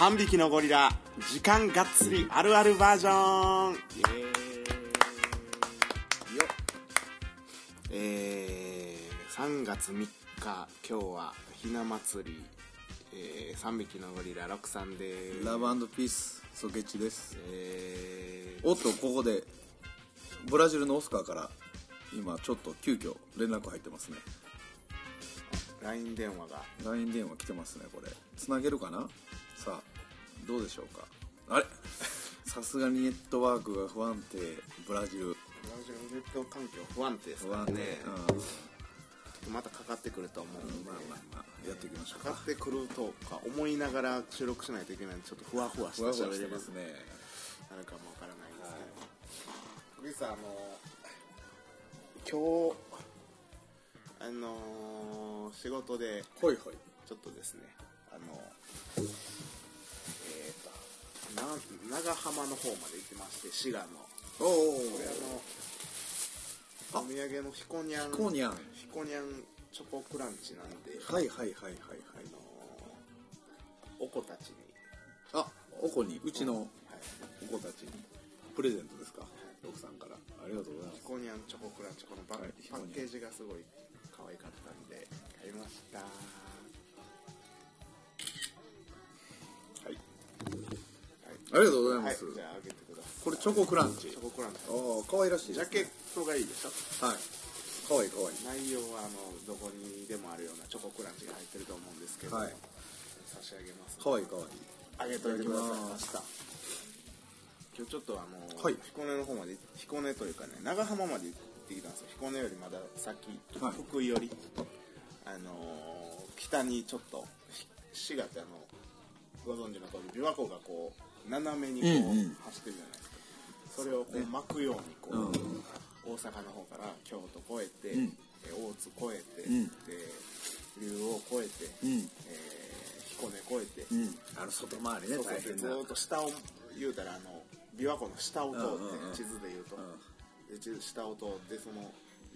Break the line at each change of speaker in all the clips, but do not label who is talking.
3匹のゴリラ時間がっつりあるあるバージョン。イエーイ。よえー、3月3日今日はひな祭り、えー、3匹のゴリラ6さんで
ラブピースソケチです。
えー、
おっとここでブラジルのオスカーから今ちょっと急遽連絡入ってますね。
LINE 電話が。
LINE 電話来てますねこれ。つなげるかな？さあどうでしょうか？あれ？さすがにネットワークが不安定。ブラジル。
ブラジルネット環境不安定です
不安定、
からね
うん、
またかかってくると思うんで、
まあまあまあ。やっていきましょうか。
かかってくるとか思いながら収録しないといけないんでちょっとふわふわした
ふわふわして
喋り
ますね。
なるかもわからないですけど、リさんあの今日あの仕事で
ほいほい。
ちょっとですね長浜の方まで行ってまして滋賀の。
おお
これあのお土産のひこにゃん
ひこにゃん
ひこにゃんチョコクランチなんで、
はいはいはいはいはい。
あのお子たちに、
あおこに？うちの
はい、
お子たちに。プレゼントですか？奥さんから。ありがとうございます。
ひこにゃんチョコクランチこのパ,、
はい。
パッケージがすごい可愛かったんで買いました
ありがとうござい
はい、
ます、
じゃああげてください。
これチョコクランチ。
チョコクランチ。
ああ可愛らしいです
ジャケットがいいでしょ？
はい。可愛い可愛い。
内容はあのどこにでもあるようなチョコクランチが入ってると思うんですけど、
はい。
差し上げます。
可愛い可愛い。
あげといてくださいま
い
した。今日ちょっとあの、
はい。
彦根の方まで彦根というかね長浜まで行ってきたんですよ。彦根よりまだ先、
はい。
福井より。あの北にちょっとひ滋賀ってあのご存知の通り琵琶湖がこう斜めにこう、走ってるじゃないですか。それをこう巻くようにこう、
うん。
大阪の方から京都越えて、
うん。
え大津越えて、
うん。
で竜王越えて、
うん。
えー彦根越えて、
うん。あの外回りね
そうそう
大変
ずーっと下を言うたらあの琵琶湖の下を通って、
うんうんうん。
地図で言うと、
う
で地図下を通ってその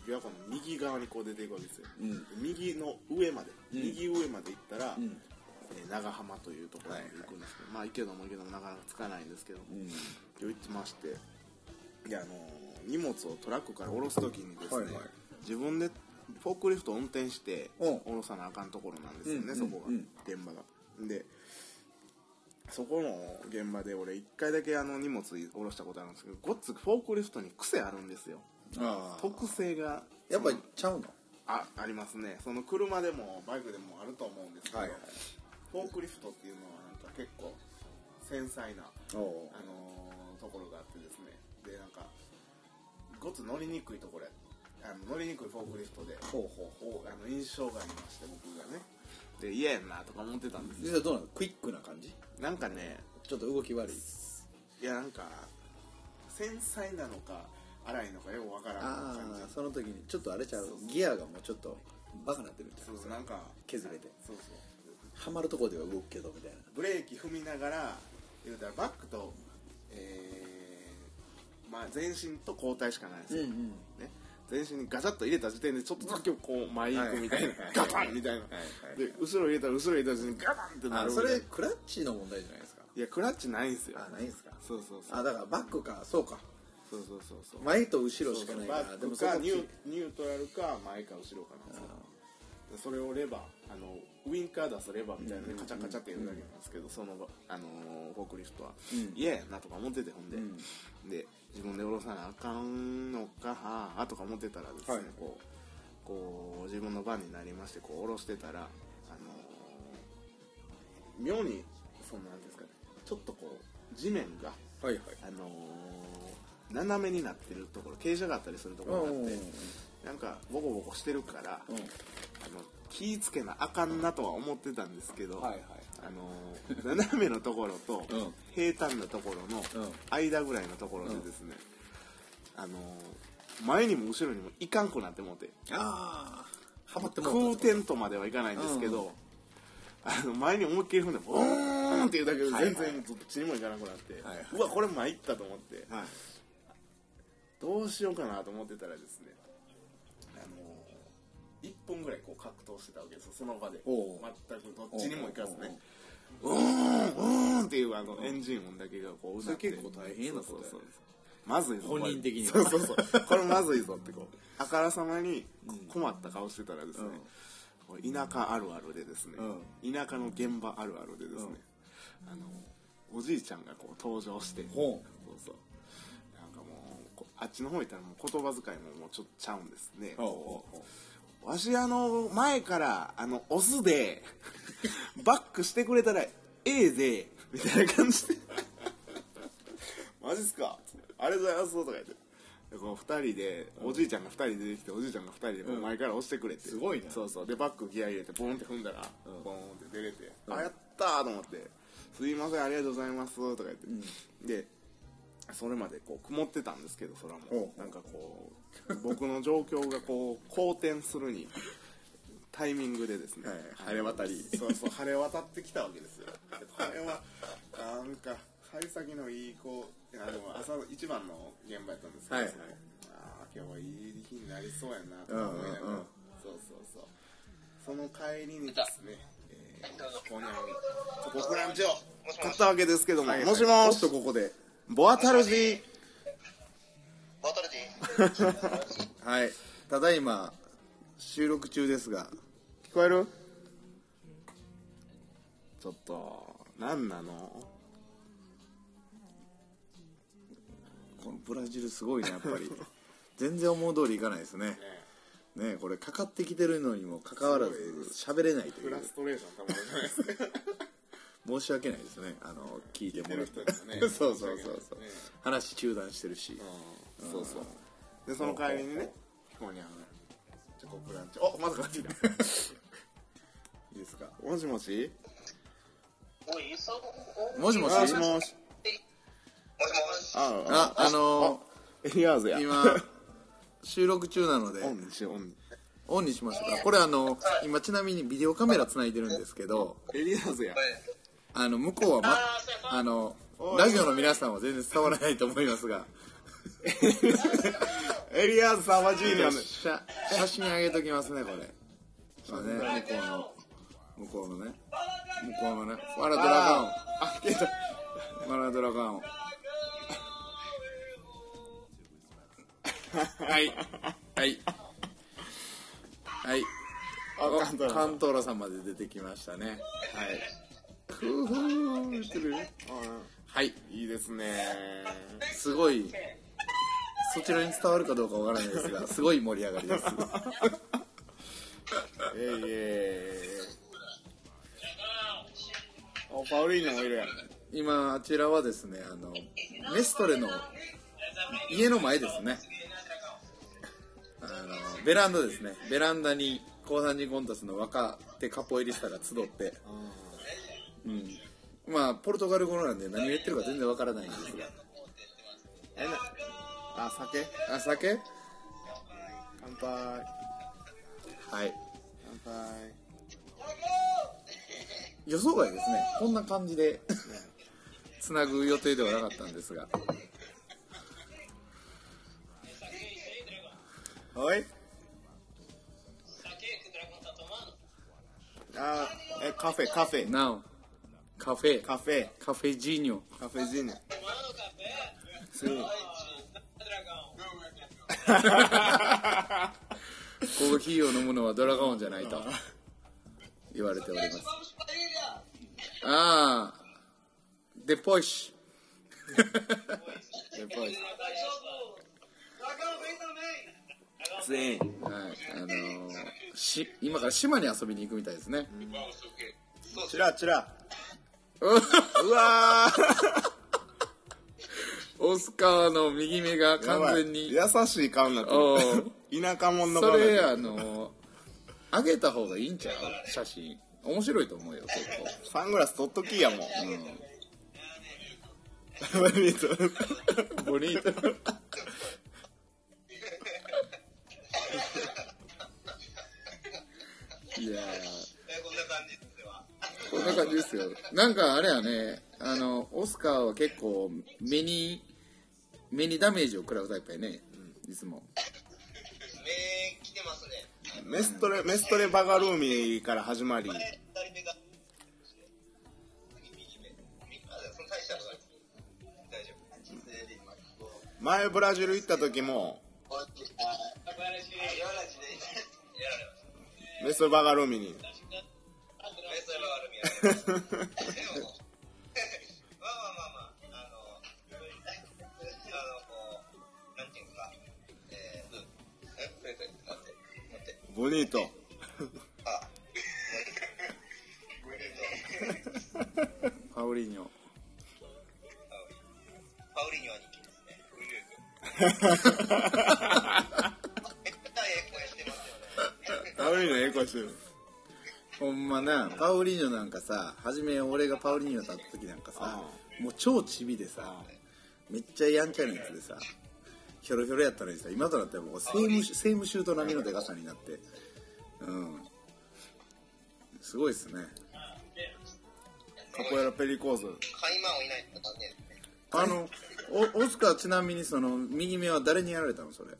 琵琶湖の右側にこう出ていくわけですよ、
うん。
で右の上まで、
うん。
右上まで行ったら、
ん
えー長浜というところまで行くんですけど、まあ行けども行けどもなかなかつかないんですけど、
うん。
今日行ってましてであの荷物をトラックから降ろす時にですね、
はいはい。
自分でフォークリフトを運転して
う。ん
降ろさなあかんところなんですよね、
うん
そこが、
うん
現場が。でそこの現場で俺一回だけあの荷物下ろしたことあるんですけどごっつフォークリフトに癖あるんですよ。特性が
やっぱりちゃうの
あありますね。その車でもバイクでもあると思うんですけど、
はいはい
フォークリフトっていうのはなんか結構繊細な
お
あのーところがあってですね。でなんかごつ乗りにくいところやあの乗りにくいフォークリフトで
ほうほう
こう。あの印象がありまして僕がね。で嫌やんなとか思ってたんです。よ
実はどうなの？クイックな感じ？
なんかね
ちょっと動き悪い？
いやなんか繊細なのか荒いのかよくわからん
あ
感じ。
あその時にちょっとあれちゃう？ギアがもうちょっとバカなってるみたいな。
そうそうなんか
削れて。
そうそう
はまるとこでは動くけどみたいな。
ブレーキ踏みながら言うたらバックとえーまあ前進と後退しかないんですよ、
ん
ね、全身にガチャッと入れた時点でちょっとだけこう前行くみたいな。
はい。
ガタンみたいな。
はい
で後ろ入れたら後ろ入れた時にガタンってなる
あそれクラッチの問題じゃないですか。
いやクラッチないんですよ。
あないんですか。
そうそうそう。
あだからバックか。そうか。
そうそうそうそう。
前と後ろしかないか
バ
ら
ックかニュニュートラルか前か後ろかなんですそれをレバーあのウインカー出すレバーみたいなのでカチャカチャってやるだけなん。ですけどそのあのフォークリフトは。
うん。
嫌やなとか思っててほんで、
うん。
で自分で下ろさなあかんのかはあとか思ってたらですね、
はい。
こうこう自分の番になりましてこう下ろしてたらあの妙にそのなんですかねちょっとこう地面が
はいはい。
あの斜めになってるところ傾斜があったりするところがあってなんかボコボコしてるから、
うん。
あの気ぃつけなあかんなとは思ってたんですけど、
はいはい
あの斜めのところと
うん。
平坦なところの
うん。
間ぐらいのところでですね、あの前にも後ろにもいかんくなってもうて。
ああっても
空
うた
転とまではいかないんですけど、あの前に思いっきり踏んでボーンっていうだけで全然どっちにもいかなくなって、
はいはい。う
わこれ参ったと思って。
はい。
どうしようかなと思ってたらですね1分ぐらいこう格闘してたわけですよその場で。
おう。
全くどっちにも行かずね。
おう。
うーんうーーンっていうあのエンジン音だけがこう
それ結構大変なことや
そうまずいぞ
本人的には。
そうそうそう。これまずいぞってこう あからさまに困った顔してたらですね、これ田舎あるあるでですね、田舎の現場あるあるでですね、あのおじいちゃんがこう登場して
ほ
そうそう。なんかもうこあっちの方行ったらもう言葉遣いももうちょっとちゃうんですね。
ほうほうほ
わしあの前からあの押すで バックしてくれたらええぜみたいな感じで。マジっすか？ありがとうございますとか言って。でこう2人でおじいちゃんが2人出てきておじいちゃんが2人でこう前から押してくれて、
すごいね
そうそう。でバックギア入れてボンって踏んだら、ボンって出れて、あやったーと思って「すいませんありがとうございます」とか言って、でそれまでこう曇ってたんですけど空も。
ほう。
なんかこう僕の状況がこう 好転するにタイミングでですね、
はい。晴れ渡り。
そうそう晴れ渡ってきたわけですよ。でこれはなんか幸先のいい子あの朝一番の現場やったんですけど、
はい。はい
ああ今日はいい日になりそうやなと思いながら、
うん
そうそうそう。その帰りにですね、えー、ここにチョコクランチを買ったわけですけども、もしも
おっ
し
とここで
ボアタルジー。
ボトルでいい
はい。ただいま収録中ですが。
聞こえる？ちょっと何なの？
このブラジルすごいねやっぱり。全然思う通りいかないですね。ねこれかかってきてるのにもかかわらず喋れないという。
フラストレーションたまらないですね
申し訳ないですね。あの聞いてもらって。
ね。
そうそうそうそう。
ね
話中断してるし。
うん。そうそう。でその帰りにねここにあのチョコクランチおまだか。かってきた
いいですか？
もしもし？
おい、そ
もしもし？
もしもし？あ
ああの
エリアーズや。
今収録中なので。
オンにしようオンに。
オンにしましたか。これあの今ちなみにビデオカメラつないでるんですけど。
エリアーズや
あの向こうは、ま、あのラジオの皆さんは全然伝わらないと思いますが。
エリアーズサバジーニャの
写写真上げときますねこれ。まあね向こうの向こうのね。向こうのね。ワラドラガオン。
あ消えた
ワラドラガオン。はい。はい。はい。
カントロ
さんまで出てきましたね。はいふうふう言ってるはい
いいですね。
すごいそちらに伝わるかどうかわからないですが すごい盛り上がりです。
えいえ。いおパウリーノもいるやん。
今あちらはですねあのメストレの家の前ですね。あのベランダですね。ベランダに高三人コンタスの若手カポエリスタが集ってうんうん。まあポルトガル語なんで何を言ってるか全然わからないんですが。
えなあ酒？
あ酒？
乾杯。
はい。
乾杯。
予想外ですね。こんな感じでつなぐ予定ではなかったんですが。
はい。あえカフェカフェ。
なおカフェ。
カフェ。
カフェジーニョ。
カフェジーネ
コーヒーを飲むのはドラゴンじゃないと。言われております。ああ。デポイシ
やっぱり全員。
はい。あのーし今から島に遊びに行くみたいですね、
チラチラ
う
うわ
オスカーの右目が
ー
完全に。
優しい顔になって
お
る田舎者の顔
それあのー、上げた方がいいんちゃう？写真。面白いと思うよ結構。
サングラス取っときやもん。
ボニート。いやー。
こんな感じですわ。
こんな感じですよなんかあれやねあのオスカーは結構目に目にダメージを食らうタイプやね、うん、いつも
目てますね
メストレメストレバガルーミーから始まり前ブラジル行った時もメストレバガルーミに。
まあまあまあまあ、あの、あの、こう、なんていうか、えー、うん、え、待って、待って、待って、
ボニート
あ、
パウリーニョ
パウリニョ兄貴ですね。ええ声してますよね。
パウリーノ ええ声してる
ほんまなパウリーニョなんかさ初め俺がパウリーニョと会った時なんかさもう超チビでさめっちゃやんちゃなやつでさひょろひょろやったのにさ今となってはもうセームセームシュート並みのでかさになって。うん。すごいっすね。
カポエラペリコーズ。
カイマンをいない。
あのおオスカーちなみにその右目は誰にやられたのそれ？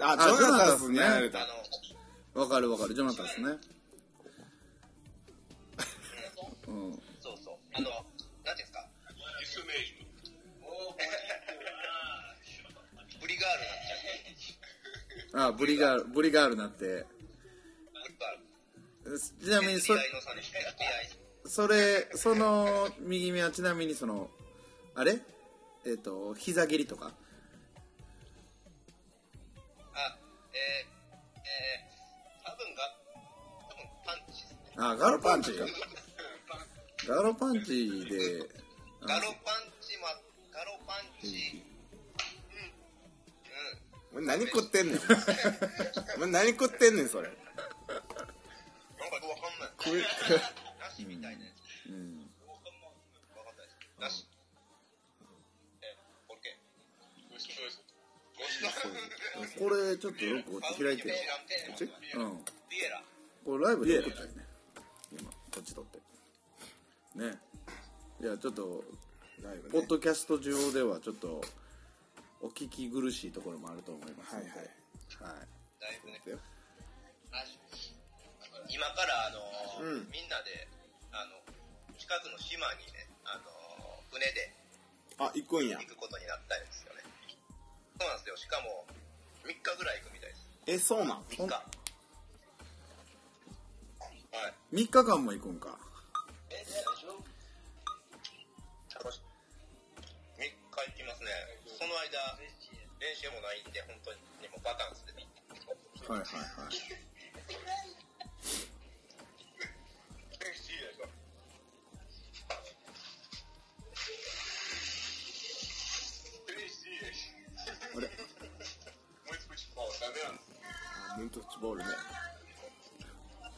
あジョナタスにやられた
あの、
わかるわかる。ジョナタンですね。うん。
そうそう、あの、なんていうんですか、ブリガール。なんちゃう。
あブリガールブリガールなって。ちなみにそそれその右目はちなみにそのあれ？えっ、と膝蹴りとか？
あ
ガロパンチ。かガロパンチで
ガロパンチま、ガロパンチ、
お前何食ってんねん。何食ってんねんそれ。
なんかわかんない。なしみたいなやつ。
うん。
なし。え、オッケー。
これちょっとロックこっち開いてよ
こっち
うん。これライブで撮ったよね。今こっち撮ってねいやちょっと
ライブね
ポッドキャスト上ではちょっとお聞き苦しいところもあると思いますので
はいはい
はい
だいぶね。
よ
今から、あのー
うん
みんなで、あの、近くの島にね、あのー船で
あ行くんや
行くことになったんですよね。そうなんですよ。しかも、3日ぐらい行くみたいです。
えそうなん
？3日。はい。
3日間も行くんか。
楽し3日行きますね。その間、練習もないんで、本当に。もうバカンスで。
はいはい。はいあれ？
ムントッチボール。ね。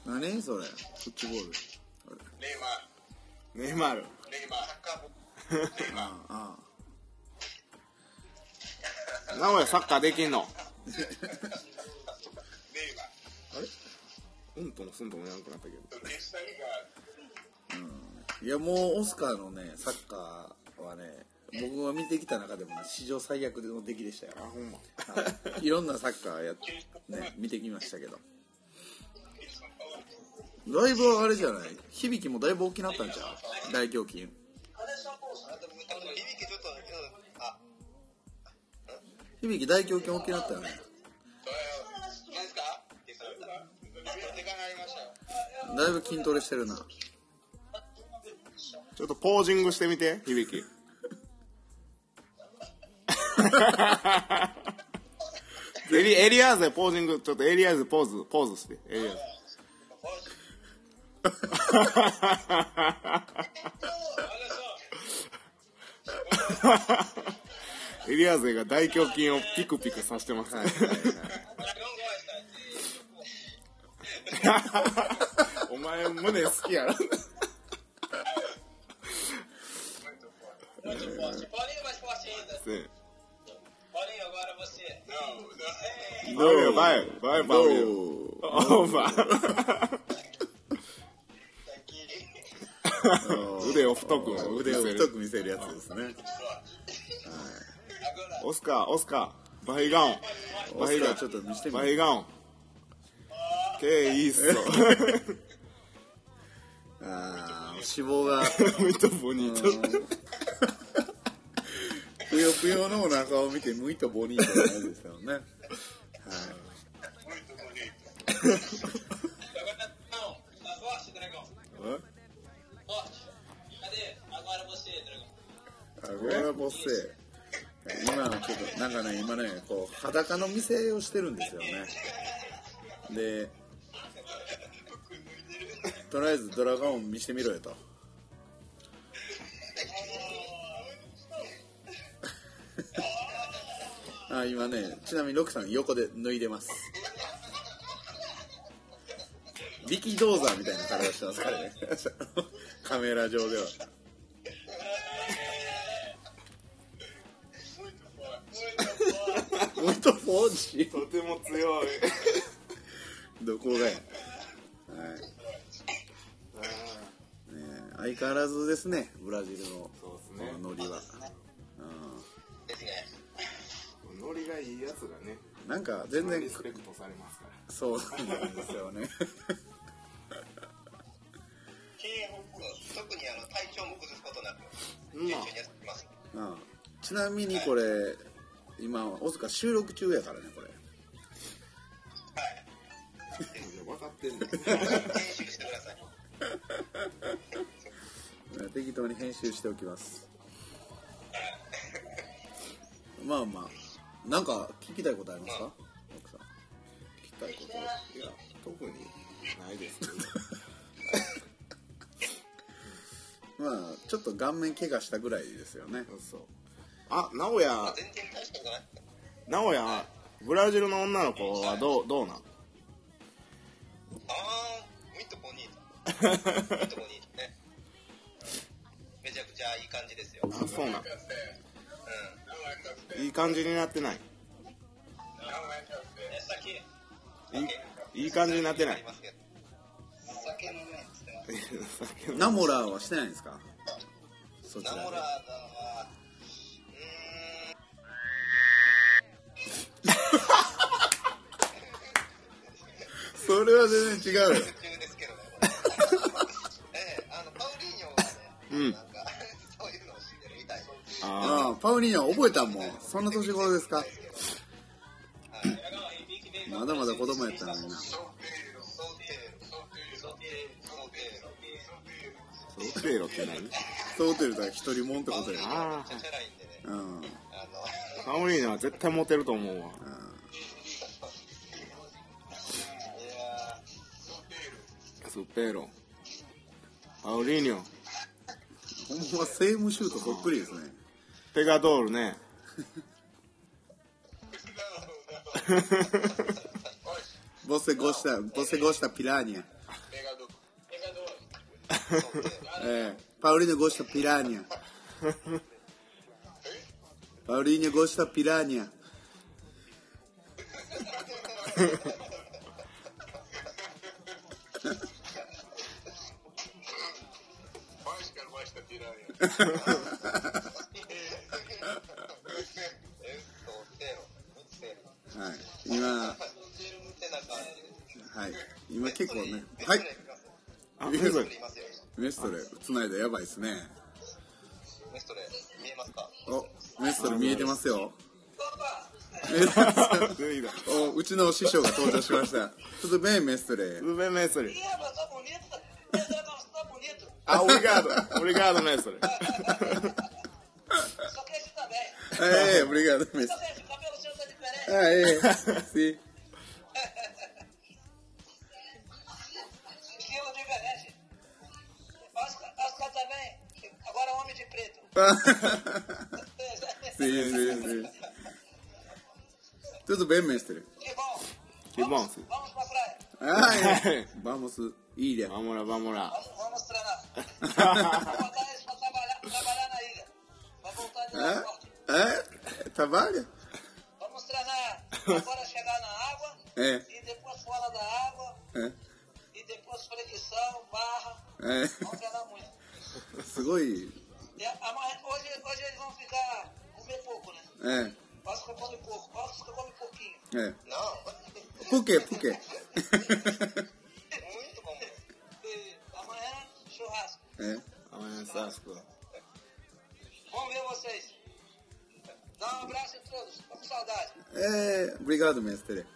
何それ？
フッチボール。ネイマール。
ああ
名古屋サッカーできんの？あれ？うんともすんともやらなくなったけど。
いやもうオスカーのねサッカーはね僕が見てきた中でもね史上最悪の出来でしたよ。
あほんま。
はい、いろんなサッカーや、ね、見てきましたけどだいぶあれじゃない？響きもだいぶ大きなったんちゃう？大胸筋。
響き
大胸筋大きなったよね。だいぶ筋トレしてるな。
ちょっとポージングしてみて響き。エリエリアーゼポージングちょっとエリアーゼポーズポーズして。エリアーゼエリア勢が大胸筋をピクピクさせてます、ね、お前胸好きやバイバイ腕を太く
腕を太く見せるやつですね。
Agora.
オスカーオスカー。バイガオン。
オスカーちょっと見せてみ
バイガオン OK いいっす。よ
ああ脂肪が。
muito bonito
ぷよぷよのお腹を見てムイとボニーとなんですよね。はい
dragão.
あごらぼせ今ちょっとなんかね今ねこう裸の店をしてるんですよね。でとりあえずドラゴン見してみろよと。あ今ねちなみにロックさん横で脱いでます。力道山みたいな体してますからね。カメラ上では。
Muito forte.
もっとフォージ
とても強い。
どこがや。はい。ねえ相変わらずですねブラジルの
そうです
こ
ね
のノリは、う
ですね。
ノリがいいやつがね
ん、なんか全然
リスペクトされますから。
そうなんですよね。
特にあの体調も崩すことなく、
うん。
順調にやってきます。
うんちなみにこれ今大塚収録中やからねこれ。
分かってんねん。
編集してください。
適当に編集しておきます。まあまあなんか聞きたいことありますか？奥さん。聞きたいこと。
いや特にないですけど。
まあちょっと顔面怪我したぐらいですよね。
そうあ直哉。
全然大したことない。
直哉ブラジルの女の子はどうどうなん？
あー、ミットボニート。ミットボニートね。めちゃくちゃいい感じですよ。
あそうなん。
うん。
いい感じになってない？いい感じになってない？
酒飲めっつってます
酒
ナモラーはしてないんですか？
ナモラーだはう
それは全然違うよ。
ーん途中ですけどねこれええあのパウリーニョがね、
うん。
なんかそういうのを知ってるみたい。
あ
ああパウリーニョ覚えたんもん。そんな年頃ですか？まだまだ子供やったのにな。
ソ
ロって何？
そうてるだ一人もんってことや。
あ
ちゃちゃらいんでね
うん。
あの
あパウリーナは絶対モテると思うわ
いや
スペーロパウリーニョ
ほんまセームシュートそっくりですね
ペガドールね
ボセゴシタボセゴシタピラ
da piranha.
はい。今はい。今結構ねはい。
あメソ
メストレつないだやばいですね
メストレ見えますか？
おメストレ見えてますよ。おうちの師匠が登場しました。tudo bem mestre
ルベンメソレ
Ih, mas tá bonito.
あオリガードオリガードメソレ
Só que esse também.
é obrigado mestre
Só que esse cabelo seu tá diferente.
ah é sim
Estilo diferente. Oscar, Oscar também. Agora homem de preto.
sim sim sim tudo bem mestre
Que bom.
Que bom.
Vamos, vamos pra praia.
ah é vamos ilha
バモラバモラ
Vamos, vamos treinar. Vou botar eles pra trabalhar, trabalhar na ilha. Pra voltar de lá
é? é? Trabalha?
Vamos treinar. Agora chegar na água.
É.
E depois fora da água.
É.
E depois flexão, barra.
É.
Vamos treinar muito. Sugoi. É, hoje, hoje eles vão ficar comer pouco, né? É. Posso que eu come
pouco, posso
que
eu come pouquinho. É. Não.
Por quê? Por quê?
É.
Amanhã Sasco.
Vamos ver vocês. Dá um abraço em todos. Tô com saudade.
É, obrigado, mestre.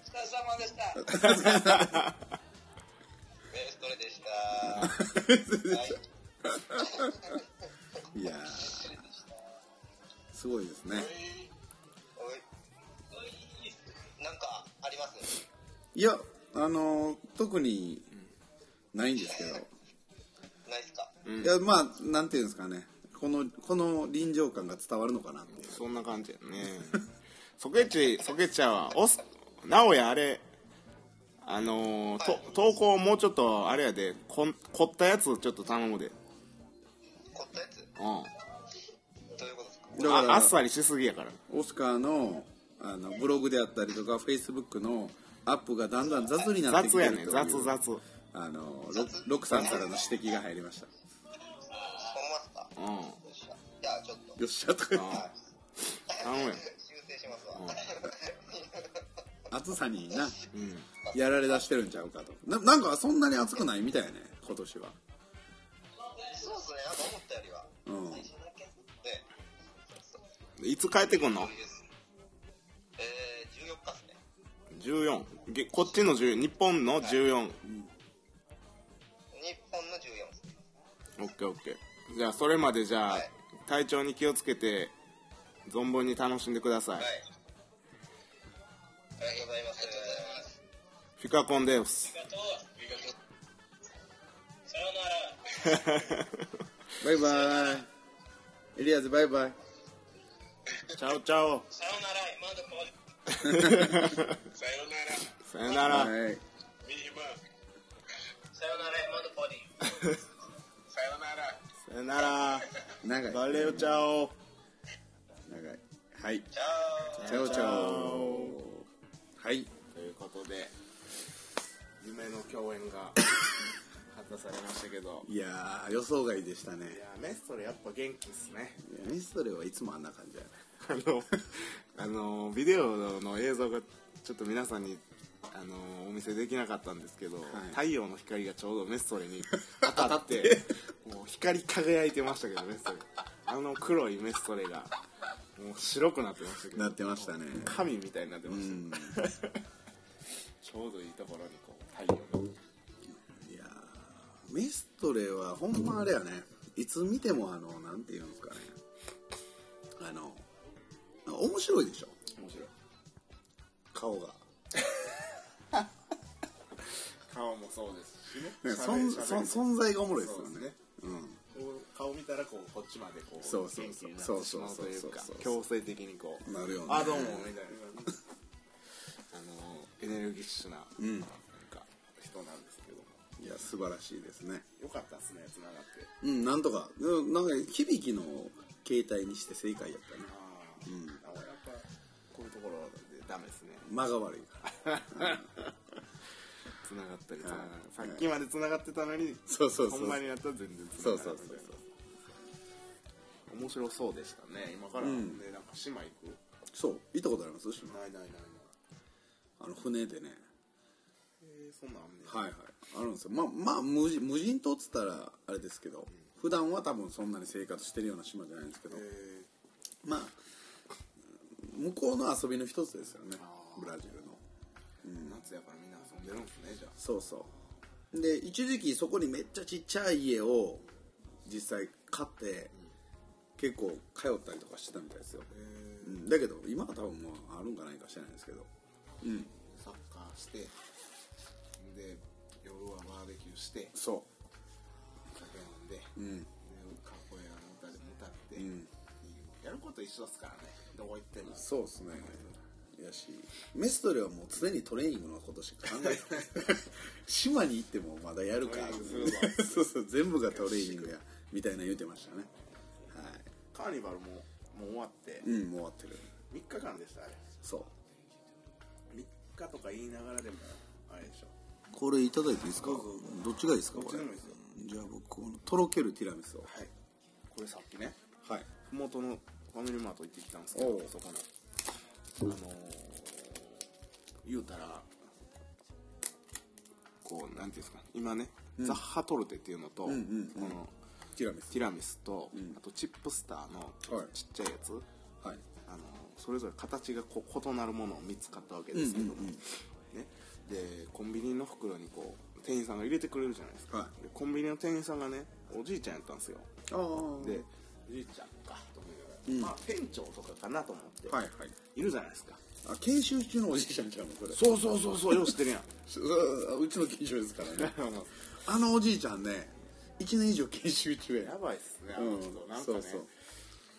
Descansar, した。はい。
いやーすごいですね。
なんかあります
いや、あのー特にないんですけど、
い
や、まあ、なんていうんですかね、この、この臨場感が伝わるのかなっていう。
そんな感じやね。ソケッチソケッチャーはおす直哉あれあのーと投稿もうちょっとあれやでこん凝ったやつちょっと頼むで。
凝ったやつ？
う
どういうことですか？
だか
ああっさりしすぎやから。
オスカーのあのブログであったりとか、フェイスブックのアップがだんだん雑になってき
雑やね
てるという
雑雑
あのロロクさんからの指摘が入りました。
うん
よっしゃ。じゃあちょっと
よっしゃとか言って
頼むよ
修正しますわ。
暑さにな、
うん
やられ出してるんちゃうかと。ななんかそんなに暑くないみたいね、今年は。
そうっすね、なんか思ったよりは。
うん。
ね、
いつ帰ってくんの？
えー、14日っすね。
14げこっちの14日本の14
日本の14っすね。
オッケーオッケーじゃあそれまでじゃあ、
はい
体調に気をつけて存分に楽しんでください、
はい。ありがとうございます。
フィカコンデウス
さようなら。
バイバイ。エリアーズバイバイ。
チャオチャオ
さようなら、今の。さようなら。
さよなら。
さようなら、今のポーズ。なら。
長い。
バレオチャオ
長い。はい。
チャオ。
チャオチャオ。はい。
ということで夢の共演が 果たされましたけど
いやー、予想外でしたね。
いやメストレやっぱ元気っすね
いやミストレはいつもあんな感じだよね。
あのあのビデオの映像がちょっと皆さんにあのお見せできなかったんですけど、太陽の光がちょうどメストレに 当たってもう光り輝いてましたけどメストレあの黒いメストレがもう白くなってましたけど
なってましたね。
神みたいになってま
う
した、
ん。
ちょうどいいところにこう太陽が
いやーミストレはほんまあれやね。いつ見てもあの、なんていうんですかね。あの、面白いでしょ。
面白い
顔が。
顔もそうですしね
ね、
喋り
存在がおもろいですよね
ね。
うん。
顔見たらこうこっちまでこう
そうそうそう
元気になってしまう
そうそうそうそう
強制的にこう
なるよね
あどうもみたいなあのエネルギッシュな,、
うん
なんか人なんですけども
いや、素晴らしいですね。
よかったっすねつながって
うん、なんとか。うんなんか、響きの携帯にして正解やったね。うん
あやっぱこういうところでダメですね
間が悪いから。
つながったりつなが
はい
さっきまでつながってたのに
そうそうそう。
ほんまになったら全然つ
そう
ながらない
そうそうそう。
面白そうでしたね今から、
うん。
ねなんか島行く？
そう、行ったことあります？島。
ないないないない。
あの、船でね。
えー、そんなんあんね
はいはい。あるんですよ。まあ、まあ、無人無人島っつったら、あれですけど、普段は多分そんなに生活してるような島じゃないんですけど、
え
まあ、向こうの遊びの一つですよね。ブラジルの。
ー、夏やからみんな遊んでるんですねじゃあ
そうそう。で、一時期そこにめっちゃちっちゃい家を実際買って、結構通ったりとかしてたみたいですよ。
え
うん、だけど、今は多分もうあるんかないかしてないんですけど。うん。
サッカーしてで夜はバーベキューして
そ
酒飲んで
う。うん。
でカポエラの歌でも歌って、
うん
やること一緒ですからねどこ行っても
そうですね。やし、メストレはもう常にトレーニングのことしか考えてない。島に行ってもまだやるか。そうそう、全部がトレーニングや。みたいな言うてましたね。はい。
カーニバルももう終わって
うん、もう終わってる。
3日間でしたあれ
そう。
3日とか言いながらでもあれでしょ
これいただいていいですか？
ど
っちがいいですかこれ？じゃあ僕このとろけるティラミスを
はいこれさっきね
はい
ふもとのファミリーマート行ってきたんですけどそこのあのー言うたらこうなんていうんですか今ねザッハトルテっていうのと、
んうんうん。
この
ティラミス。
ティラミスと、あとチップスターの
はい。
ちっちゃいやつ、
はい。
あのそれぞれ形がこ異なるものを3つ買ったわけですけども、
うんうんうん。
ね、でコンビニの袋にこう店員さんが入れてくれるじゃないですか、
はい。
でコンビニの店員さんがねおじいちゃんやったんですよ。
ああ
でおじいちゃんかと思いながら、まあ店長とかかなと思って、
はいはい。
いるじゃないですか。
あ研修中のおじいちゃんちゃうのこれ。
そうそうそうそうよう知ってるやん。
ううちの研修ですからね。あのおじいちゃんね1年以上研修中や。
やばいっすねあ
うん。
の人、なんかね
そうそう。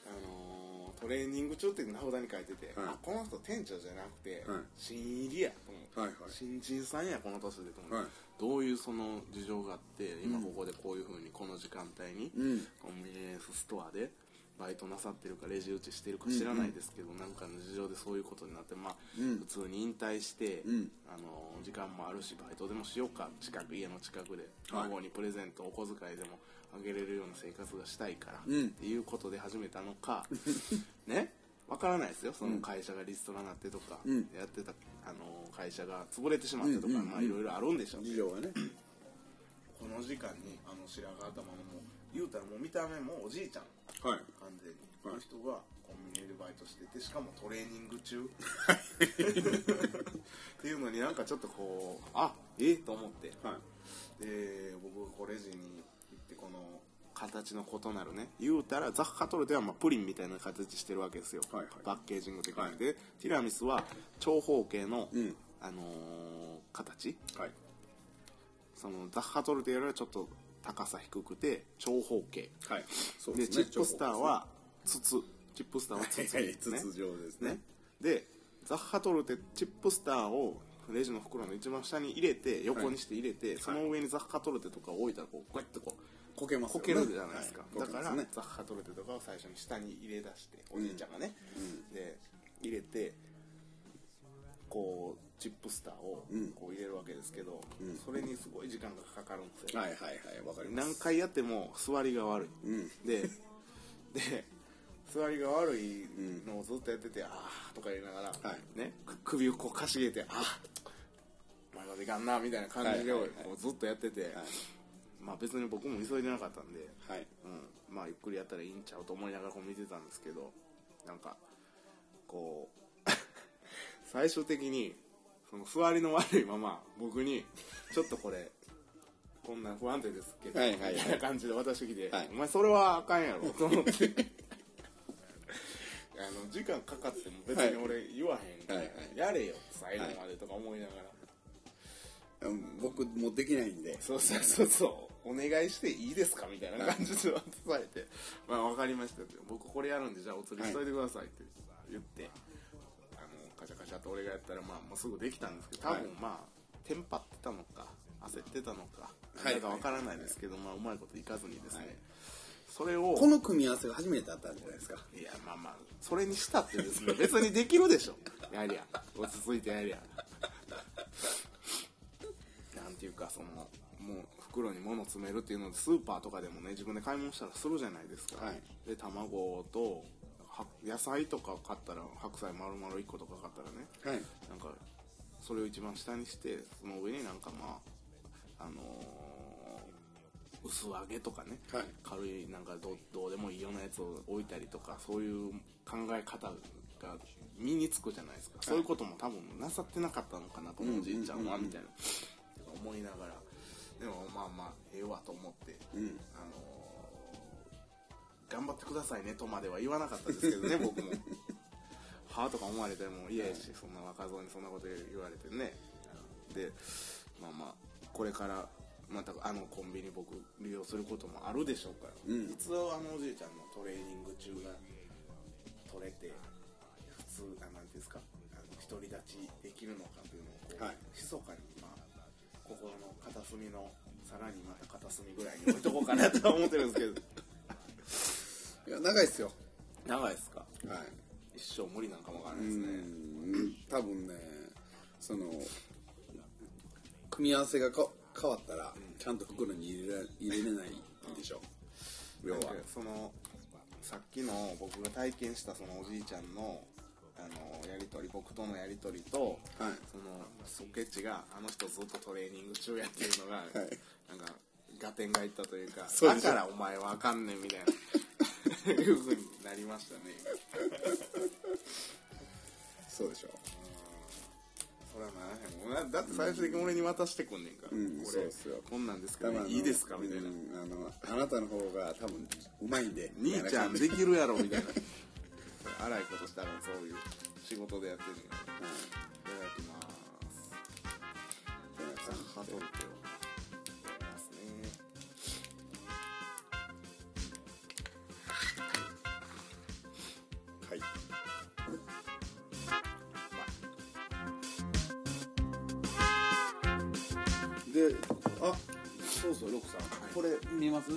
あのートレーニング中って名札に書いてて、
はい。
あこの人店長じゃなくて、
はい。
新入りやと思って、
はいはい。
新人さんやこの年でと思って、
はい。
どういうその事情があって今ここでこういうふうにこの時間帯に、
うん。
コンビニエンスストアでバイトなさってるかレジ打ちしてるか知らないですけど、なんかの事情でそういうことになってまあ、
うん。
普通に引退して、
うん。
あの時間もあるしバイトでもしようか近く家の近くで
はい。
孫にプレゼントお小遣いでもあげれるような生活がしたいから、
うん。
っていうことで始めたのか ね？わからないですよ。その会社がリストラになってとか、
うん。
やってたあの会社が潰れてしまってとか、
うん。うんうん
まあいろいろあるんでしょう。
事情はね。
この時間にあの白髪頭のもう言うたらもう見た目もおじいちゃん
はい。
完全に、こ
はい
の人がコンビニでバイトしててしかもトレーニング中。っていうのになんかちょっとこうあえ？えと思って。
はい。
で僕こレジに行ってこの形の異なるね言うたらザッハトルテはまあプリンみたいな形してるわけですよ、
はいはい。
パッケージング的に、
はい。
でティラミスは長方形の、
うん。
あのー形。
はい。
そのザッハトルテよりはちょっと高さ低くて長方形。
はい。そう
で
で
チップスターは筒。チップスターは筒
はい
ですね。
筒状ですね。
ね。でザッハトルテチップスターをレジの袋の一番下に入れて横にして入れて、その上にザッハトルテとかを置いたらこうこうやってこう
こけますよね
こけるじゃないですか、
はい。
だから、
こけますね。
ザッハトルテとかを最初に下に入れ出しておじいちゃんがね、で入れてこうチップスターをこう入れるわけですけど、それにすごい時間がかかるんですよ、
はいはいはいわかります。
何回やっても座りが悪い、
うん。
でで座りが悪いのをずっとやってて、ああとか言いながら、
はい。
ね、く首をこうかしげてああ前までいかんなみたいな感じで
はいはいはい。
こうずっとやってて、まあ別に僕も急いでなかったんで、
はい。
うん、まあゆっくりやったらいいんちゃうと思いながらこう見てたんですけどなんかこう 最終的にその座りの悪いまま僕にちょっとこれこんな不安定ですけど、
はいはいはい。
みたいな感じで渡してきて、
はい。
お前それはあかんやろ。と思って。あの時間かかっても別に俺言わへんから、
はいはい。
やれよ最後までとか思いながら、
うん僕もできないんで。
そうそうそうそう。お願いしていいですかみたいな感じで渡されて「まあ分かりました」って「僕これやるんでじゃあお釣りしといてください」って言って、やったらまあもうすぐできたんですけど多分
はい
まあテンパってたのか焦ってたのか
はい。
何だか分からないですけど、まあうまいこといかずにですね、
はい。
それを
この組み合わせが初めてだったんじゃないですか。
いやまあまあそれにしたってですね 別にできるでしょ。やりゃ落ち着いてやりゃ。なんていうかそのもう袋に物詰めるっていうのでスーパーとかでもね自分で買い物したらするじゃないですか、
はい。
で卵とは野菜とか買ったら白菜丸々1個とか買ったらね
はい。
なんかそれを一番下にしてその上になんかまああのー薄揚げとかね、
はい。
軽いなんかどどうでもいいようなやつを置いたりとかそういう考え方が身につくじゃないですか、そういうことも多分なさってなかったのかなこのおじいちゃんはみたいな。思いながら。でもまあまあええわと思って、
うん。
あのー頑張ってくださいねとまでは言わなかったですけどね僕も。はあとか思われても嫌やしそんな若造にそんなこと言われてね。でまあまあこれからまたあのコンビニ僕利用することもあるでしょうから、
うん。
いつあのおじいちゃんのトレーニング中が取れて普通あなんていうんですか独り立ちできるのかというのをこう、
はい。
密かにまあ心の片隅のさらにまた片隅ぐらいに置いとこうかなとは思ってるんですけど
いや長いっすよ。
長いですか？
はい。
一生無理なんかもわからな
う
いですね、
ん多分ねその組み合わせがか変わったらちゃんと袋に入れら入れれないでしょ。要は。
そのさっきの僕が体験したそのおじいちゃんのあのやり取り僕とのやり取りと、
はい。
そのソケッチがあの人ずっとトレーニング中やっていうのが、
はい。
なんか合点がいったというか
そうでしょ。
だからお前わかんねんみたいないうふうになりましたね。
そうでしょ。
それはならへんだって最終的に俺に渡してくんねんから、
うん。
これ
そうっすよ。
こんなんですけどいいですかみたいな、
うんあのあなたの方が多分うまいんで。
兄ちゃんできるやろみたいな。荒いことしたらそういう仕事でやってるんやいただきます。ハトルテを
であそうそうロクさん。これ見えます？